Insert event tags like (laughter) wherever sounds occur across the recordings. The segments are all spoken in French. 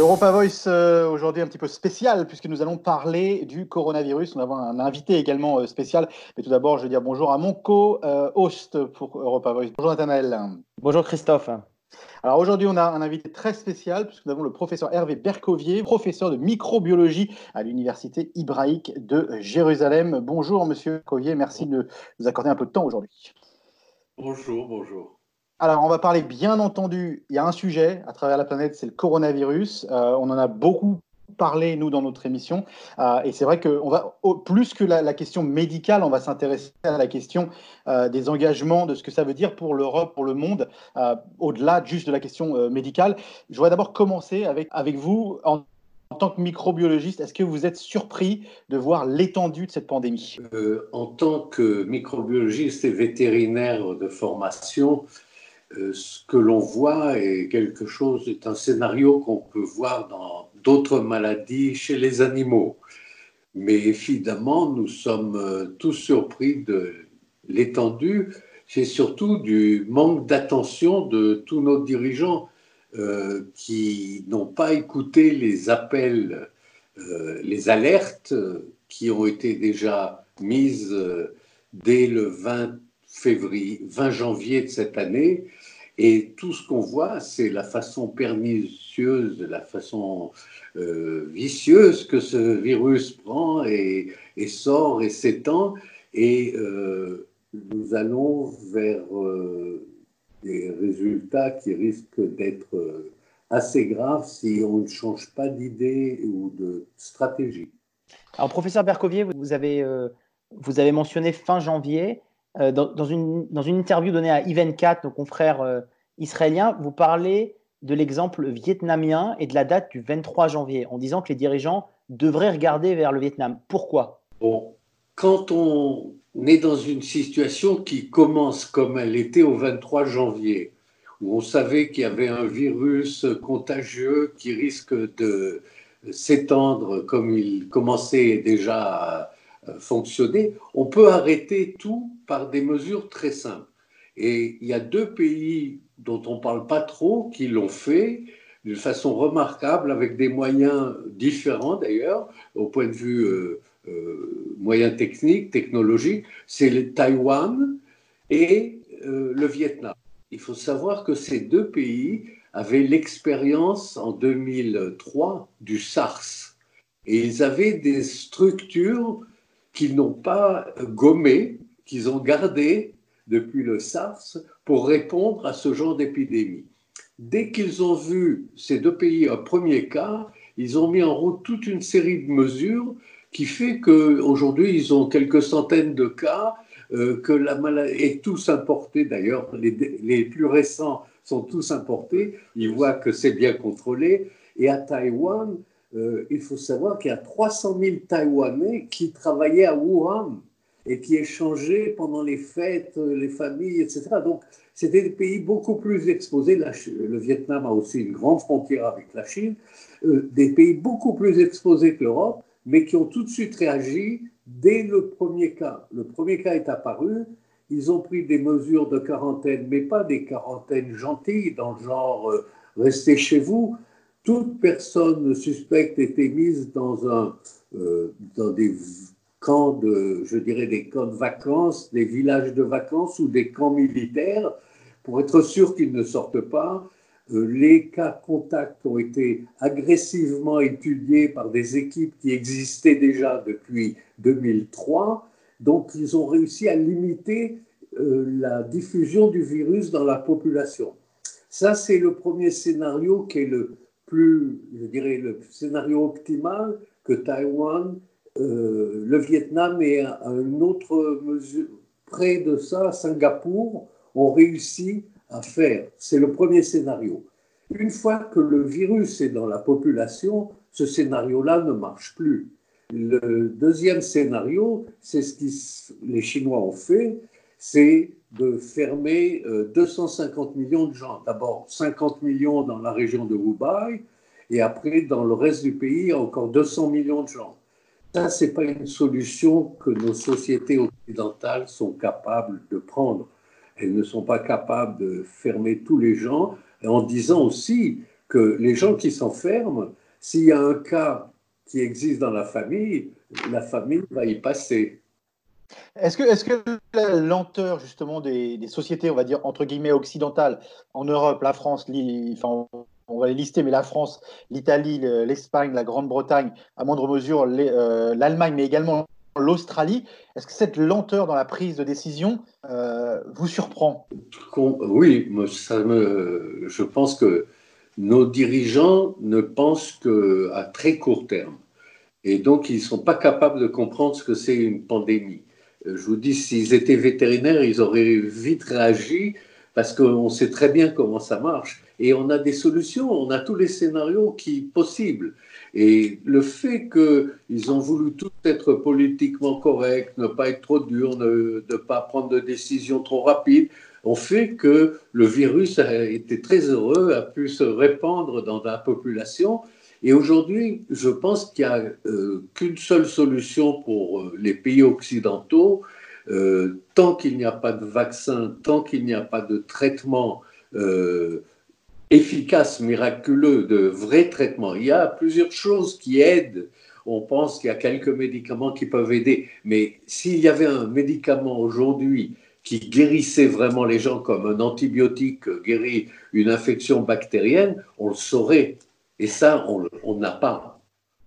Europa Voice, euh, aujourd'hui un petit peu spécial, puisque nous allons parler du coronavirus. Nous avons un invité également euh, spécial. Mais tout d'abord, je veux dire bonjour à mon co-host pour Europa Voice. Bonjour Nathanaël. Bonjour Christophe. Alors aujourd'hui, on a un invité très spécial, puisque nous avons le professeur Hervé Bercovier, professeur de microbiologie à l'Université hébraïque de Jérusalem. Bonjour Monsieur Bercovier, merci de nous accorder un peu de temps aujourd'hui. Bonjour, bonjour. Alors, on va parler, bien entendu, il y a un sujet à travers la planète, c'est le coronavirus. Euh, on en a beaucoup parlé, nous, dans notre émission. Euh, et c'est vrai que on va, plus que la, question médicale, on va s'intéresser à la question euh, des engagements, de ce que ça veut dire pour l'Europe, pour le monde, au-delà juste de la question médicale. Je voudrais d'abord commencer avec, avec vous. En, en tant que microbiologiste, est-ce que vous êtes surpris de voir l'étendue de cette pandémie? En tant que microbiologiste et vétérinaire de formation, euh, ce que l'on voit est quelque chose, est un scénario qu'on peut voir dans d'autres maladies chez les animaux. Mais évidemment, nous sommes euh, tous surpris de l'étendue, c'est surtout du manque d'attention de tous nos dirigeants euh, qui n'ont pas écouté les appels, les alertes qui ont été déjà mises dès le 20 février, 20 janvier de cette année et tout ce qu'on voit, c'est la façon pernicieuse, la façon euh, vicieuse que ce virus prend et, sort et s'étend. Et euh, nous allons vers euh, des résultats qui risquent d'être assez graves si on ne change pas d'idée ou de stratégie. Alors, professeur Bercovier, vous avez, vous avez mentionné fin janvier. Euh, dans, une, dans, une, interview donnée à Ivan 4, nos confrères israéliens, vous parlez de l'exemple vietnamien et de la date du 23 janvier, en disant que les dirigeants devraient regarder vers le Vietnam. Pourquoi? Bon, Quand on est dans une situation qui commence comme elle était au 23 janvier, où on savait qu'il y avait un virus contagieux qui risque de s'étendre comme il commençait déjà à fonctionner, on peut arrêter tout par des mesures très simples. Et il y a deux pays dont on ne parle pas trop qui l'ont fait d'une façon remarquable, avec des moyens différents d'ailleurs, au point de vue euh, euh, moyens techniques, technologiques, c'est le Taïwan et le Vietnam. Il faut savoir que ces deux pays avaient l'expérience en 2003 du SARS. Et ils avaient des structures qu'ils n'ont pas gommé, qu'ils ont gardé depuis le SARS pour répondre à ce genre d'épidémie. Dès qu'ils ont vu ces deux pays un premier cas, ils ont mis en route toute une série de mesures qui fait qu'aujourd'hui, ils ont quelques centaines de cas, euh, que la maladie est tous importés d'ailleurs, les, plus récents sont tous importés, ils voient que c'est bien contrôlé. Et à Taïwan, euh, il faut savoir qu'il y a 300 000 Taïwanais qui travaillaient à Wuhan et qui échangeaient pendant les fêtes, euh, les familles, etc. Donc, c'était des pays beaucoup plus exposés. le Vietnam a aussi une grande frontière avec la Chine. Euh, des pays beaucoup plus exposés que l'Europe, mais qui ont tout de suite réagi dès le premier cas. Le premier cas est apparu. Ils ont pris des mesures de quarantaine, mais pas des quarantaines gentilles, dans le genre restez chez vous toute personne suspecte était mise dans, un, euh, dans des camps de, je dirais, des camps de vacances, des villages de vacances ou des camps militaires pour être sûr qu'ils ne sortent pas. Euh, les cas contacts ont été agressivement étudiés par des équipes qui existaient déjà depuis 2003. Donc, ils ont réussi à limiter euh, la diffusion du virus dans la population. Ça, c'est le premier scénario qui est le, plus, je dirais, le scénario optimal que Taïwan, euh, le Vietnam et à une autre mesure, près de ça, Singapour, ont réussi à faire. C'est le premier scénario. Une fois que le virus est dans la population, ce scénario-là ne marche plus. Le deuxième scénario, c'est ce que les Chinois ont fait, c'est de fermer 250 euh, millions de gens. D'abord 50 millions dans la région de Hubei et après dans le reste du pays encore 200 millions de gens. Ça, ce n'est pas une solution que nos sociétés occidentales sont capables de prendre. Elles ne sont pas capables de fermer tous les gens en disant aussi que les gens qui s'enferment, s'il y a un cas qui existe dans la famille, la famille va y passer. Est-ce que, est que, la lenteur justement des, sociétés, on va dire entre guillemets occidentales, en Europe, la France, enfin, on va les lister, mais la France, l'Italie, l'Espagne, la Grande-Bretagne, à moindre mesure euh, l'Allemagne, mais également l'Australie, est-ce que cette lenteur dans la prise de décision euh, vous surprend? Oui, ça me, je pense que nos dirigeants ne pensent qu'à très court terme. Et donc, ils ne sont pas capables de comprendre ce que c'est une pandémie. Euh, je vous dis, s'ils étaient vétérinaires, ils auraient vite réagi parce qu'on sait très bien comment ça marche. Et on a des solutions, on a tous les scénarios qui possibles. Et le fait qu'ils ont voulu tout être politiquement corrects, ne pas être trop durs, ne, pas prendre de décisions trop rapides, ont fait que le virus a été très heureux, a pu se répandre dans la population. Et aujourd'hui, je pense qu'il n'y a euh, qu'une seule solution pour euh, les pays occidentaux. Euh, tant qu'il n'y a pas de vaccin, tant qu'il n'y a pas de traitement efficace, miraculeux, de vrais traitements, il y a plusieurs choses qui aident. On pense qu'il y a quelques médicaments qui peuvent aider, mais s'il y avait un médicament aujourd'hui qui guérissait vraiment les gens comme un antibiotique guérit une infection bactérienne, on le saurait. Et ça, on n'a pas.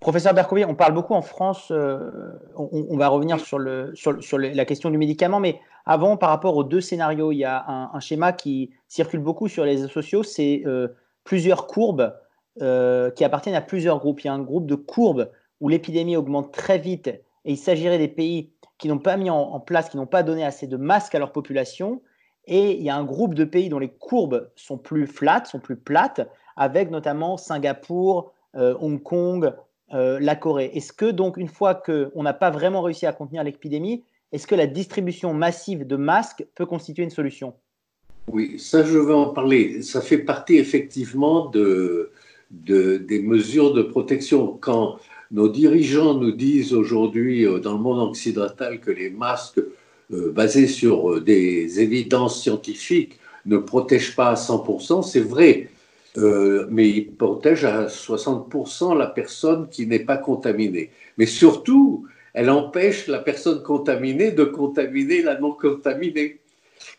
Professeur Bercovier, on parle beaucoup en France, euh, on, va revenir sur, sur, la question du médicament, mais avant, par rapport aux deux scénarios, il y a un, schéma qui circule beaucoup sur les sociaux, c'est euh, plusieurs courbes euh, qui appartiennent à plusieurs groupes. Il y a un groupe de courbes où l'épidémie augmente très vite et il s'agirait des pays qui n'ont pas mis en, place, qui n'ont pas donné assez de masques à leur population. Et il y a un groupe de pays dont les courbes sont plus flattes, sont plus plates, avec notamment Singapour, euh, Hong Kong, la Corée. Est-ce que donc une fois qu'on n'a pas vraiment réussi à contenir l'épidémie, est-ce que la distribution massive de masques peut constituer une solution? Oui, ça je vais en parler. Ça fait partie effectivement de, des mesures de protection. Quand nos dirigeants nous disent aujourd'hui euh, dans le monde occidental que les masques basés sur des évidences scientifiques ne protègent pas à 100%, c'est vrai. Euh, mais il protège à 60% la personne qui n'est pas contaminée. Mais surtout, elle empêche la personne contaminée de contaminer la non contaminée.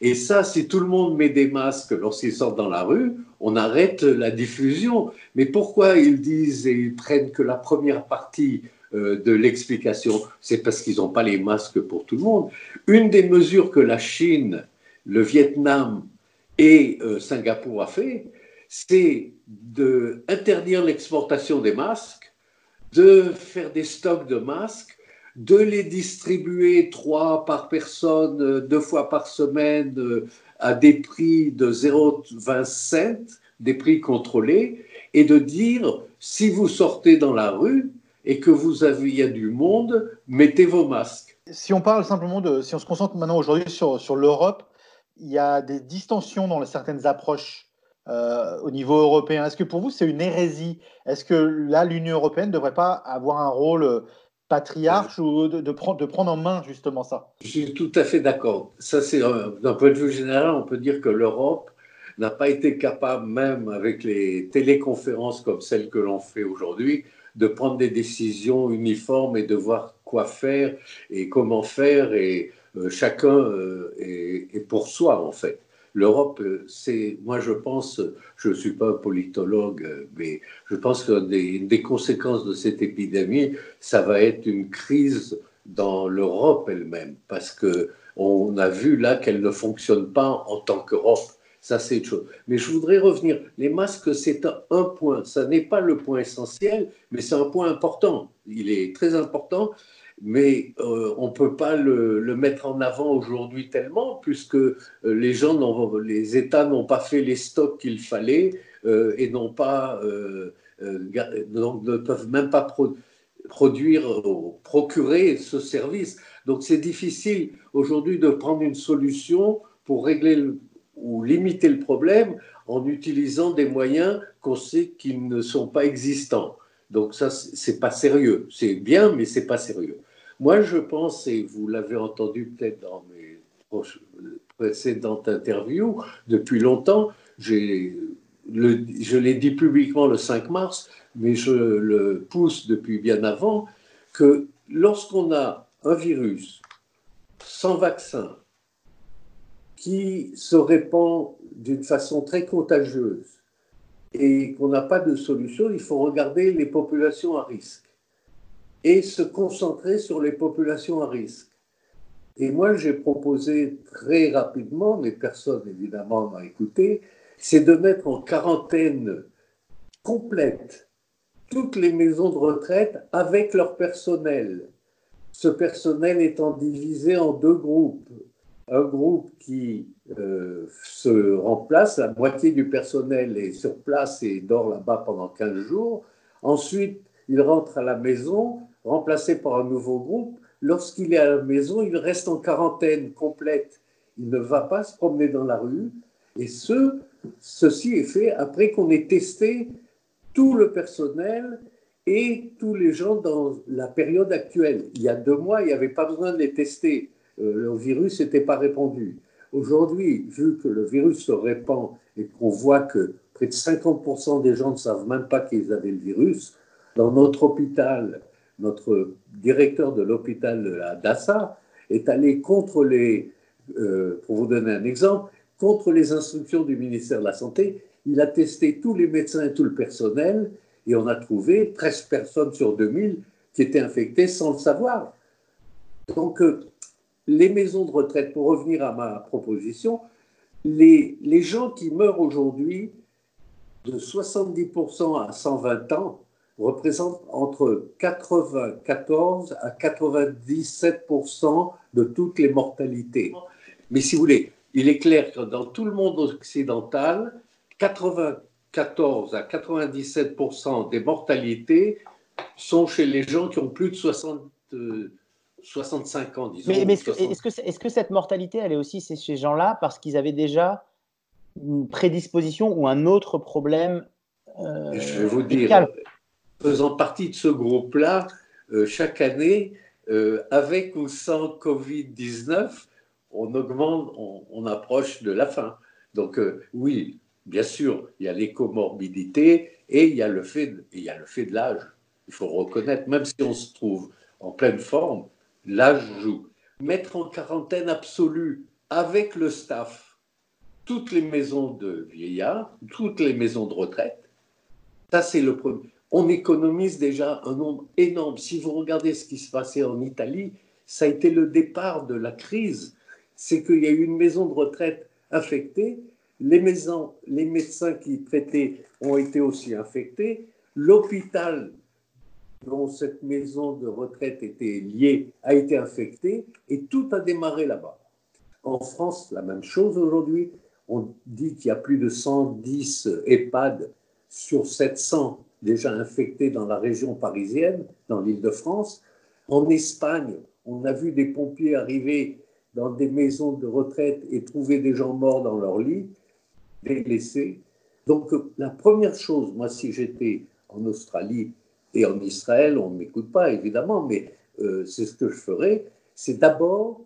Et ça, si tout le monde met des masques lorsqu'ils sortent dans la rue, on arrête la diffusion. Mais pourquoi ils disent et ils prennent que la première partie euh, de l'explication? C'est parce qu'ils n'ont pas les masques pour tout le monde. Une des mesures que la Chine, le Vietnam et euh, Singapour a fait, c'est d'interdire l'exportation des masques, de faire des stocks de masques, de les distribuer trois par personne, deux fois par semaine, à des prix de 0,20 cents, des prix contrôlés, et de dire, si vous sortez dans la rue et que vous avez, y a du monde, mettez vos masques. Si on parle simplement de, si on se concentre maintenant aujourd'hui sur, sur l'Europe, il y a des distensions dans certaines approches euh, au niveau européen. Est-ce que pour vous, c'est une hérésie? Est-ce que là, l'Union européenne ne devrait pas avoir un rôle euh, patriarche ou de, prendre, de prendre en main justement ça Je suis tout à fait d'accord. Ça, c'est d'un point de vue général, on peut dire que l'Europe n'a pas été capable, même avec les téléconférences comme celles que l'on fait aujourd'hui, de prendre des décisions uniformes et de voir quoi faire et comment faire. Et euh, chacun est pour soi, en fait l'Europe, c'est, moi je pense, je ne suis pas un politologue, mais je pense que des, des conséquences de cette épidémie, ça va être une crise dans l'Europe elle-même, parce que on a vu là qu'elle ne fonctionne pas en tant qu'Europe. Ça, c'est une chose. Mais je voudrais revenir. Les masques, c'est un point. Ça n'est pas le point essentiel, mais c'est un point important. Il est très important mais euh, on ne peut pas le, mettre en avant aujourd'hui tellement, puisque euh, les gens, les États n'ont pas fait les stocks qu'il fallait euh, et n'ont pas, ne peuvent même pas produire ou procurer ce service. Donc c'est difficile aujourd'hui de prendre une solution pour régler ou limiter le problème en utilisant des moyens qu'on sait qu'ils ne sont pas existants. Donc ça, c'est pas sérieux. C'est bien, mais c'est pas sérieux. Moi, je pense, et vous l'avez entendu peut-être dans mes précédentes interviews, depuis longtemps, je l'ai dit publiquement le 5 mars, mais je le pousse depuis bien avant, que lorsqu'on a un virus sans vaccin qui se répand d'une façon très contagieuse et qu'on n'a pas de solution, il faut regarder les populations à risque et se concentrer sur les populations à risque. Et moi, j'ai proposé très rapidement, mais personne évidemment m'a écouté, c'est de mettre en quarantaine complète toutes les maisons de retraite avec leur personnel. Ce personnel étant divisé en deux groupes. Un groupe qui euh, se remplace, la moitié du personnel est sur place et dort là-bas pendant 15 jours. Ensuite, il rentre à la maison, remplacé par un nouveau groupe. Lorsqu'il est à la maison, il reste en quarantaine complète. Il ne va pas se promener dans la rue. Et ce, ceci est fait après qu'on ait testé tout le personnel et tous les gens dans la période actuelle. Il y a deux mois, il n'y avait pas besoin de les tester. Euh, le virus n'était pas répandu. Aujourd'hui, vu que le virus se répand et qu'on voit que près de 50% des gens ne savent même pas qu'ils avaient le virus, dans notre hôpital, notre directeur de l'hôpital à Dassa est allé contre les, euh, pour vous donner un exemple, contre les instructions du ministère de la Santé. Il a testé tous les médecins et tout le personnel et on a trouvé 13 personnes sur 2000 qui étaient infectées sans le savoir. Donc, euh, les maisons de retraite, pour revenir à ma proposition, les, les gens qui meurent aujourd'hui de 70% à 120 ans représentent entre 94 à 97% de toutes les mortalités. Mais si vous voulez, il est clair que dans tout le monde occidental, 94 à 97% des mortalités sont chez les gens qui ont plus de 60, 65 ans, disons. Mais, est-ce que, est que, cette mortalité, elle est aussi chez ces gens-là parce qu'ils avaient déjà une prédisposition ou un autre problème euh, Je vais vous dire, faisant partie de ce groupe-là, euh, chaque année, euh, avec ou sans Covid-19, on augmente, on, approche de la fin. Donc euh, oui, bien sûr, il y a les comorbidités et il y a le fait, il y a le fait de l'âge. Il faut reconnaître, même si on se trouve en pleine forme, l'âge joue. Mettre en quarantaine absolue avec le staff toutes les maisons de vieillards, toutes les maisons de retraite, ça c'est le premier. On économise déjà un nombre énorme. Si vous regardez ce qui se passait en Italie, ça a été le départ de la crise c'est qu'il y a eu une maison de retraite infectée, les, médecins qui traitaient ont été aussi infectés, l'hôpital dont cette maison de retraite était liée a été infecté et tout a démarré là-bas. En France, la même chose aujourd'hui. On dit qu'il y a plus de 110 EHPAD sur 700 déjà infectés dans la région parisienne, dans l'île de France. En Espagne, on a vu des pompiers arriver dans des maisons de retraite et trouver des gens morts dans leur lit, des blessés. Donc la première chose, moi si j'étais en Australie et en Israël, on ne m'écoute pas évidemment, mais euh, c'est ce que je ferais, c'est d'abord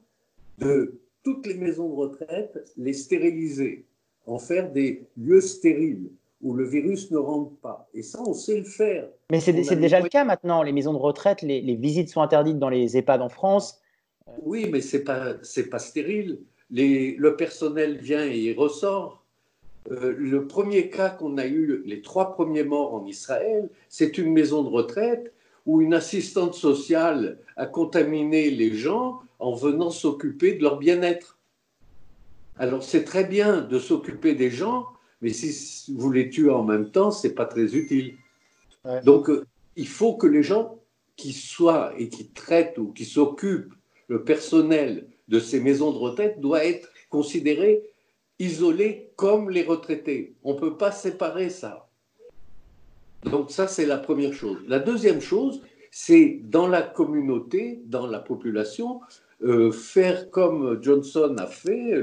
de toutes les maisons de retraite, les stériliser, en faire des lieux stériles où le virus ne rentre pas. Et ça, on sait le faire. Mais c'est déjà le cas maintenant. Les maisons de retraite, les, les, visites sont interdites dans les EHPAD en France. Oui, mais ce n'est pas, pas stérile. le personnel vient et il ressort. Euh, le premier cas qu'on a eu, les trois premiers morts en Israël, c'est une maison de retraite où une assistante sociale a contaminé les gens en venant s'occuper de leur bien-être. Alors c'est très bien de s'occuper des gens, mais si vous les tuez en même temps, c'est pas très utile. Donc euh, il faut que les gens qui soient et qui traitent ou qui s'occupent le personnel de ces maisons de retraite doit être considéré isolé comme les retraités. On ne peut pas séparer ça. Donc ça, c'est la première chose. La deuxième chose, c'est dans la communauté, dans la population, euh, faire comme Johnson a fait,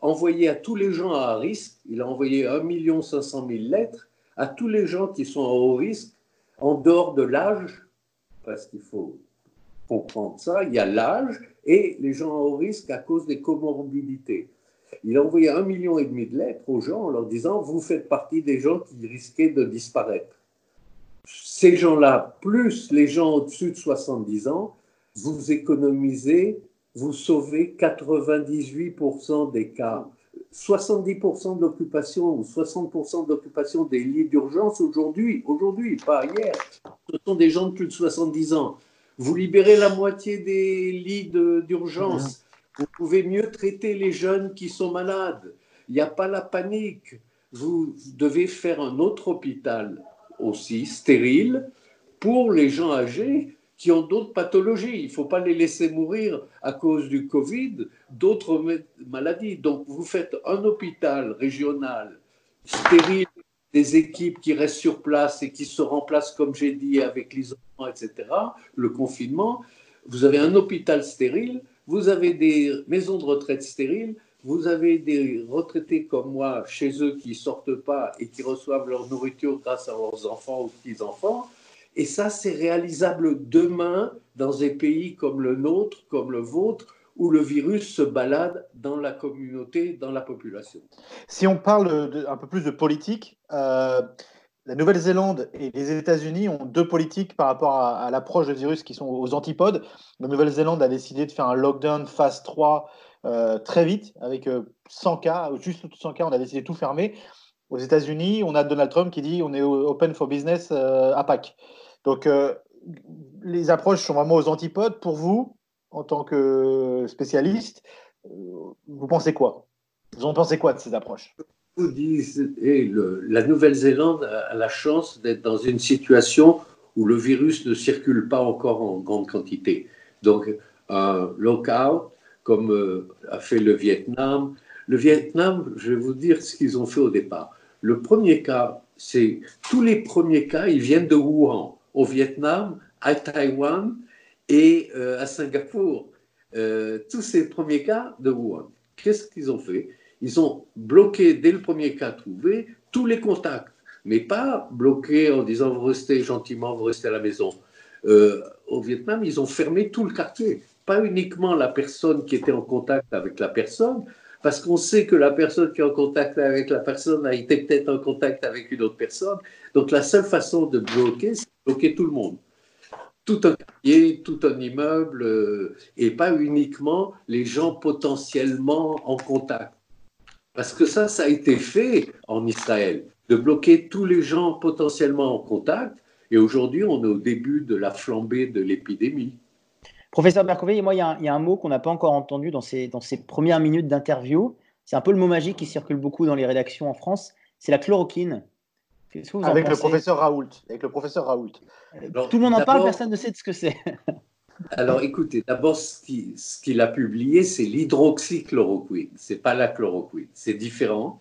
envoyer à tous les gens à risque, il a envoyé 1 500 000 lettres à tous les gens qui sont à haut risque, en dehors de l'âge, parce qu'il faut comprendre ça, il y a l'âge et les gens à haut risque à cause des comorbidités. Il a envoyé un million et demi de lettres aux gens en leur disant vous faites partie des gens qui risquaient de disparaître. Ces gens-là, plus les gens au-dessus de 70 ans, vous économisez, vous sauvez 98% des cas. 70% d'occupation ou 60% d'occupation des lits d'urgence aujourd'hui, aujourd'hui, pas hier, ce sont des gens de plus de 70 ans. Vous libérez la moitié des lits d'urgence. Vous pouvez mieux traiter les jeunes qui sont malades. Il n'y a pas la panique. Vous devez faire un autre hôpital aussi stérile pour les gens âgés qui ont d'autres pathologies. Il ne faut pas les laisser mourir à cause du Covid, d'autres maladies. Donc vous faites un hôpital régional stérile, des équipes qui restent sur place et qui se remplacent, comme j'ai dit, avec l'isolement, etc., le confinement. Vous avez un hôpital stérile vous avez des maisons de retraite stériles, vous avez des retraités comme moi chez eux qui ne sortent pas et qui reçoivent leur nourriture grâce à leurs enfants ou petits-enfants. Et ça, c'est réalisable demain dans des pays comme le nôtre, comme le vôtre, où le virus se balade dans la communauté, dans la population. Si on parle un peu plus de politique, euh, la Nouvelle-Zélande et les États-Unis ont deux politiques par rapport à, l'approche du virus qui sont aux antipodes. La Nouvelle-Zélande a décidé de faire un lockdown phase 3 euh, très vite, avec 100 euh, cas, juste 100 cas, on a décidé de tout fermer. Aux États-Unis, on a Donald Trump qui dit on est open for business à Pâques. Donc, les approches sont vraiment aux antipodes. Pour vous, en tant que spécialiste, vous pensez quoi? Vous en pensez quoi de ces approches? Vous la Nouvelle-Zélande a la chance d'être dans une situation où le virus ne circule pas encore en grande quantité. Donc, un lockout, comme euh, a fait le Vietnam. Le Vietnam, je vais vous dire ce qu'ils ont fait au départ. Le premier cas, c'est tous les premiers cas, ils viennent de Wuhan, au Vietnam, à Taïwan et euh, à Singapour. Euh, tous ces premiers cas de Wuhan. Qu'est-ce qu'ils ont fait? Ils ont bloqué dès le premier cas trouvé tous les contacts, mais pas bloqué en disant vous restez gentiment, vous restez à la maison. Euh, au Vietnam, ils ont fermé tout le quartier, pas uniquement la personne qui était en contact avec la personne, parce qu'on sait que la personne qui est en contact avec la personne a été peut-être en contact avec une autre personne. Donc la seule façon de bloquer, c'est de bloquer tout le monde. Tout un quartier, tout un immeuble, euh, et pas uniquement les gens potentiellement en contact. Parce que ça, ça a été fait en Israël, de bloquer tous les gens potentiellement en contact. Et aujourd'hui, on est au début de la flambée de l'épidémie. Professeur Bercovey, moi, il y, a un, mot qu'on n'a pas encore entendu dans ces, dans ces premières minutes d'interview. C'est un peu le mot magique qui circule beaucoup dans les rédactions en France. C'est la chloroquine. Avec le professeur Raoult. Avec le professeur Raoult. Tout le monde en parle, personne ne sait de ce que c'est. (laughs) Alors écoutez, d'abord, ce qu'il a publié, c'est l'hydroxychloroquine. Ce n'est pas la chloroquine. C'est différent.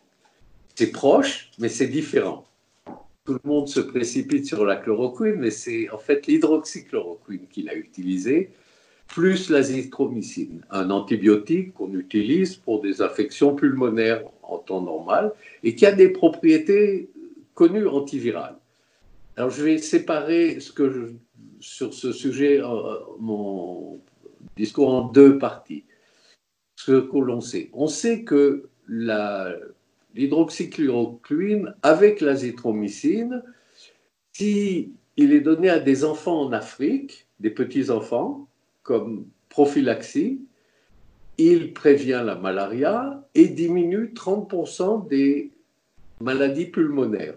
C'est proche, mais c'est différent. Tout le monde se précipite sur la chloroquine, mais c'est en fait l'hydroxychloroquine qu'il a utilisé, plus l'azithromycine, un antibiotique qu'on utilise pour des affections pulmonaires en temps normal et qui a des propriétés connues antivirales. Alors je vais séparer ce que je sur ce sujet euh, mon discours en deux parties. Ce que l'on sait. On sait que l'hydroxychloroquine avec l'azithromycine, si il est donné à des enfants en Afrique, des petits-enfants, comme prophylaxie, il prévient la malaria et diminue 30% des maladies pulmonaires.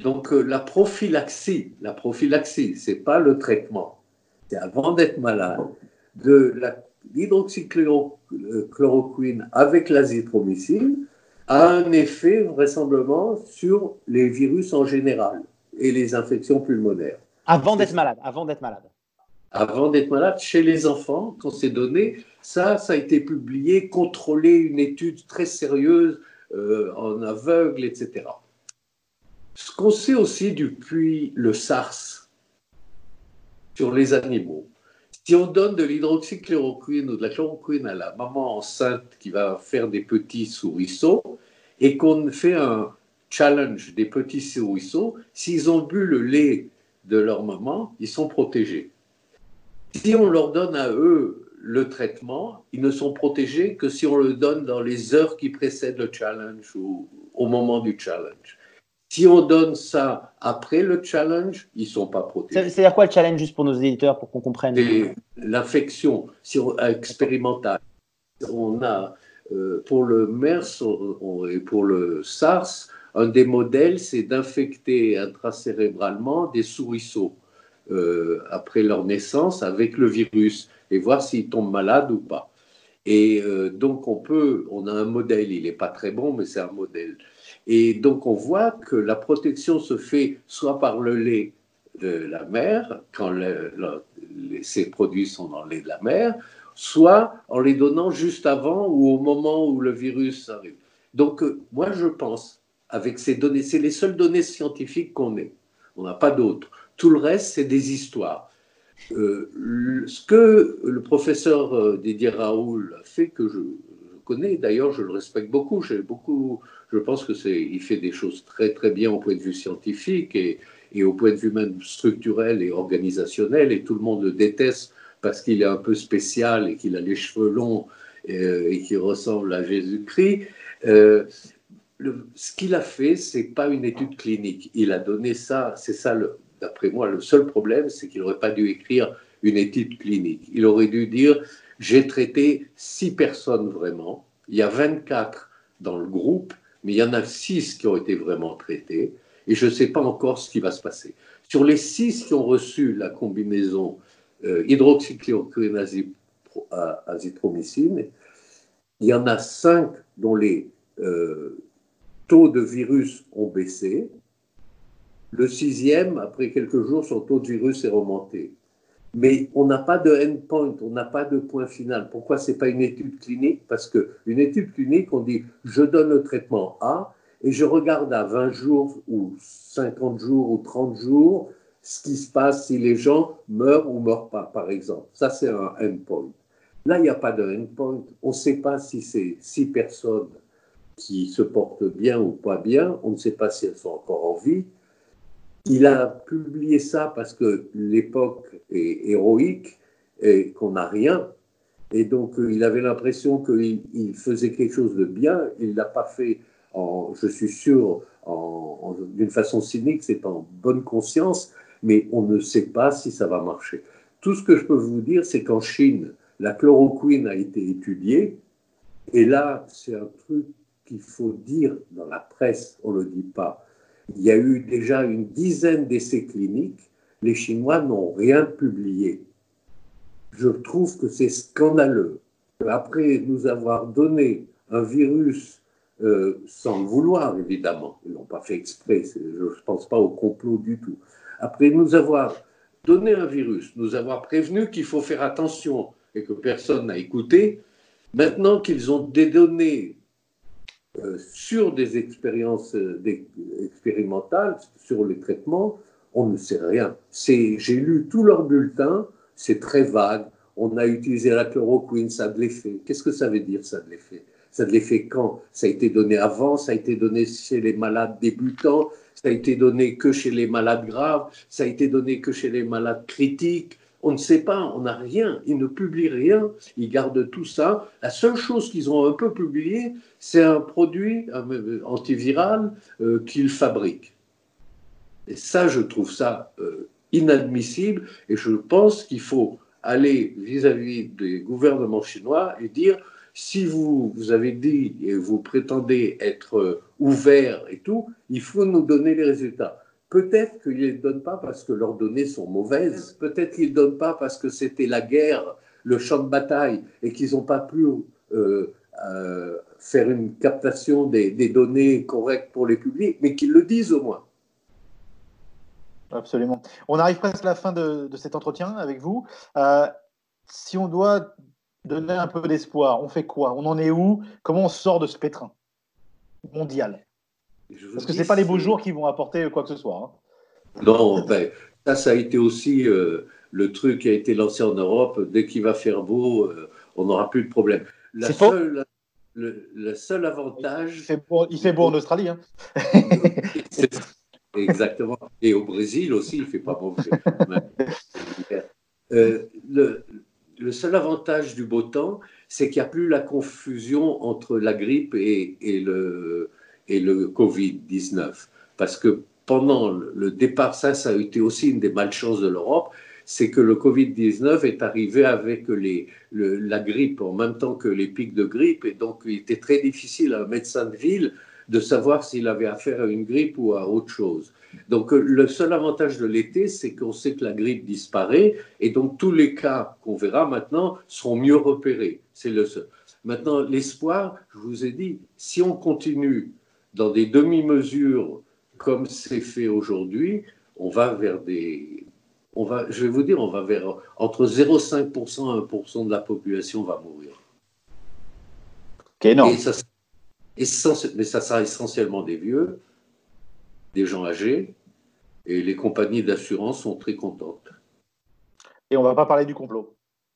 Donc euh, la prophylaxie, la prophylaxie, c'est pas le traitement, c'est avant d'être malade, de l'hydroxychloroquine avec l'azithromycine a un effet vraisemblablement sur les virus en général et les infections pulmonaires. Avant d'être malade, avant d'être malade. Avant d'être malade, chez les enfants, quand c'est donné, ça, ça a été publié, contrôlé, une étude très sérieuse euh, en aveugle, etc. Ce qu'on sait aussi depuis le SARS sur les animaux, si on donne de l'hydroxychloroquine ou de la chloroquine à la maman enceinte qui va faire des petits souriceaux et qu'on fait un challenge des petits souriceaux, s'ils ont bu le lait de leur maman, ils sont protégés. Si on leur donne à eux le traitement, ils ne sont protégés que si on le donne dans les heures qui précèdent le challenge ou au moment du challenge. Si on donne ça après le challenge, ils ne sont pas protégés. C'est-à-dire quoi le challenge, juste pour nos éditeurs, pour qu'on comprenne? L'infection expérimentale. On a, euh, pour le MERS et pour le SARS, un des modèles, c'est d'infecter intracérébralement des souriceaux euh, après leur naissance avec le virus et voir s'ils tombent malades ou pas. Et euh, donc, on peut, on a un modèle, il n'est pas très bon, mais c'est un modèle. Et donc, on voit que la protection se fait soit par le lait de la mère, quand ces produits sont dans le lait de la mère, soit en les donnant juste avant ou au moment où le virus arrive. Donc, euh, moi, je pense, avec ces données, c'est les seules données scientifiques qu'on ait. On n'a pas d'autres. Tout le reste, c'est des histoires. Euh, ce que le professeur euh, Didier Raoul a fait, que je, connais, d'ailleurs, je le respecte beaucoup. J'ai beaucoup, je pense que c'est, il fait des choses très très bien au point de vue scientifique et, et, au point de vue même structurel et organisationnel. Et tout le monde le déteste parce qu'il est un peu spécial et qu'il a les cheveux longs et, euh, et qu'il ressemble à Jésus-Christ. Ce qu'il a fait, c'est pas une étude clinique. Il a donné ça, c'est ça le, d'après moi, le seul problème, c'est qu'il n'aurait pas dû écrire une étude clinique. Il aurait dû dire, j'ai traité six personnes vraiment, il y a 24 dans le groupe, mais il y en a six qui ont été vraiment traitées, et je ne sais pas encore ce qui va se passer. Sur les six qui ont reçu la combinaison euh, azithromycine, il y en a cinq dont les euh, taux de virus ont baissé, le sixième, après quelques jours, son taux de virus est remonté. Mais on n'a pas de endpoint, on n'a pas de point final. Pourquoi ce n'est pas une étude clinique? Parce qu'une étude clinique, on dit je donne le traitement A et je regarde à 20 jours ou 50 jours ou 30 jours ce qui se passe si les gens meurent ou meurent pas, par exemple. Ça, c'est un endpoint. Là, il n'y a pas de endpoint. On ne sait pas si c'est six personnes qui se portent bien ou pas bien. On ne sait pas si elles sont encore en vie. Il a publié ça parce que l'époque est héroïque et qu'on n'a rien. Et donc, euh, il avait l'impression qu'il faisait quelque chose de bien. Il ne l'a pas fait, je suis sûr, d'une façon cynique, c'est en bonne conscience, mais on ne sait pas si ça va marcher. Tout ce que je peux vous dire, c'est qu'en Chine, la chloroquine a été étudiée. Et là, c'est un truc qu'il faut dire dans la presse, on ne le dit pas. Il y a eu déjà une dizaine d'essais cliniques. Les Chinois n'ont rien publié. Je trouve que c'est scandaleux. Après nous avoir donné un virus euh, sans le vouloir, évidemment, ils l'ont pas fait exprès, je ne pense pas au complot du tout. Après nous avoir donné un virus, nous avoir prévenu qu'il faut faire attention et que personne n'a écouté, maintenant qu'ils ont euh, sur des expériences euh, expérimentales, sur les traitements, on ne sait rien. J'ai lu tous leurs bulletins, c'est très vague. On a utilisé la chloroquine, ça a de l'effet. Qu'est-ce que ça veut dire, ça de l'effet? Ça de l'effet quand? Ça a été donné avant, ça a été donné chez les malades débutants, ça a été donné que chez les malades graves, ça a été donné que chez les malades critiques. On ne sait pas, on n'a rien. Ils ne publient rien, ils gardent tout ça. La seule chose qu'ils ont un peu publié, c'est un produit antiviral euh, qu'ils fabriquent. Et ça, je trouve ça euh, inadmissible et je pense qu'il faut aller vis-à-vis des gouvernements chinois et dire si vous, vous avez dit et vous prétendez être euh, ouvert et tout, il faut nous donner les résultats. Peut-être qu'ils ne les donnent pas parce que leurs données sont mauvaises, peut-être qu'ils ne donnent pas parce que c'était la guerre, le champ de bataille, et qu'ils n'ont pas pu euh, euh, faire une captation des, données correctes pour les publics, mais qu'ils le disent au moins. Absolument. On arrive presque à la fin de, cet entretien avec vous. Euh, si on doit donner un peu d'espoir, on fait quoi? On en est où? Comment on sort de ce pétrin mondial? Parce que ce n'est pas les beaux jours qui vont apporter quoi que ce soit. Hein. Non, ben, ça, ça a été aussi euh, le truc qui a été lancé en Europe. Dès qu'il va faire beau, euh, on n'aura plus de problème. La seule, le, seul avantage. Il fait beau, en Australie. Hein. (laughs) Exactement. Et au Brésil aussi, il ne fait pas beau. Euh, le, le seul avantage du beau temps, c'est qu'il n'y a plus la confusion entre la grippe et, le, et le Covid-19. Parce que pendant le départ, ça, ça a été aussi une des malchances de l'Europe, c'est que le Covid-19 est arrivé avec les, la grippe en même temps que les pics de grippe, et donc il était très difficile à un médecin de ville de savoir s'il avait affaire à une grippe ou à autre chose. Donc le seul avantage de l'été, c'est qu'on sait que la grippe disparaît, et donc tous les cas qu'on verra maintenant seront mieux repérés. C'est le seul. Maintenant, l'espoir, je vous ai dit, si on continue dans des demi-mesures comme c'est fait aujourd'hui, on va vers des, on va, je vais vous dire, on va vers entre 0,5% et 1% de la population va mourir. Et ça, mais ça sera essentiellement des vieux, des gens âgés, et les compagnies d'assurance sont très contentes. Et on ne va pas parler du complot,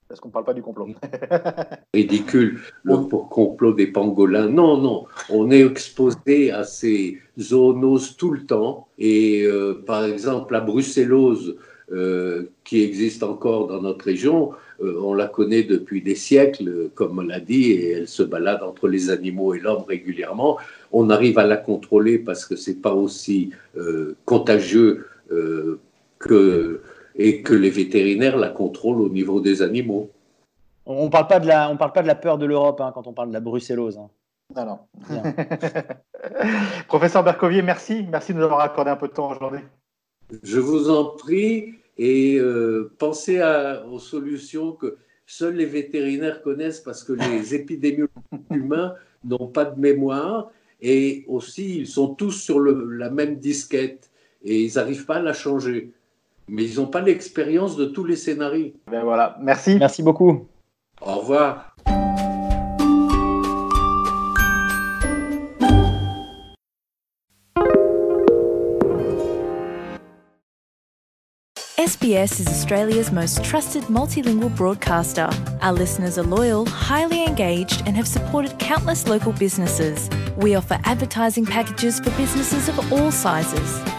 parce qu'on ne parle pas du complot. (laughs) Ridicule, le complot des pangolins. Non, non, on est exposé à ces zoonoses tout le temps. Et euh, par exemple, la brucellose, euh, qui existe encore dans notre région. Euh, on la connaît depuis des siècles, comme on l'a dit, et elle se balade entre les animaux et l'homme régulièrement. On arrive à la contrôler parce que c'est pas aussi contagieux que, et que les vétérinaires la contrôlent au niveau des animaux. On ne parle, pas de la, on parle pas de la peur de l'Europe hein, quand on parle de la brucellose. Hein. Non, non. (laughs) Professeur Bercovier, merci. Merci de nous avoir accordé un peu de temps aujourd'hui. Je vous en prie et euh, pensez aux solutions que seuls les vétérinaires connaissent parce que les (laughs) épidémiologues humains n'ont pas de mémoire et aussi ils sont tous sur la même disquette et ils n'arrivent pas à la changer. Mais ils n'ont pas l'expérience de tous les scénarios. Ben voilà, merci. Merci beaucoup. Au revoir. SBS is Australia's most trusted multilingual broadcaster. Our listeners are loyal, highly engaged, and have supported countless local businesses. We offer advertising packages for businesses of all sizes.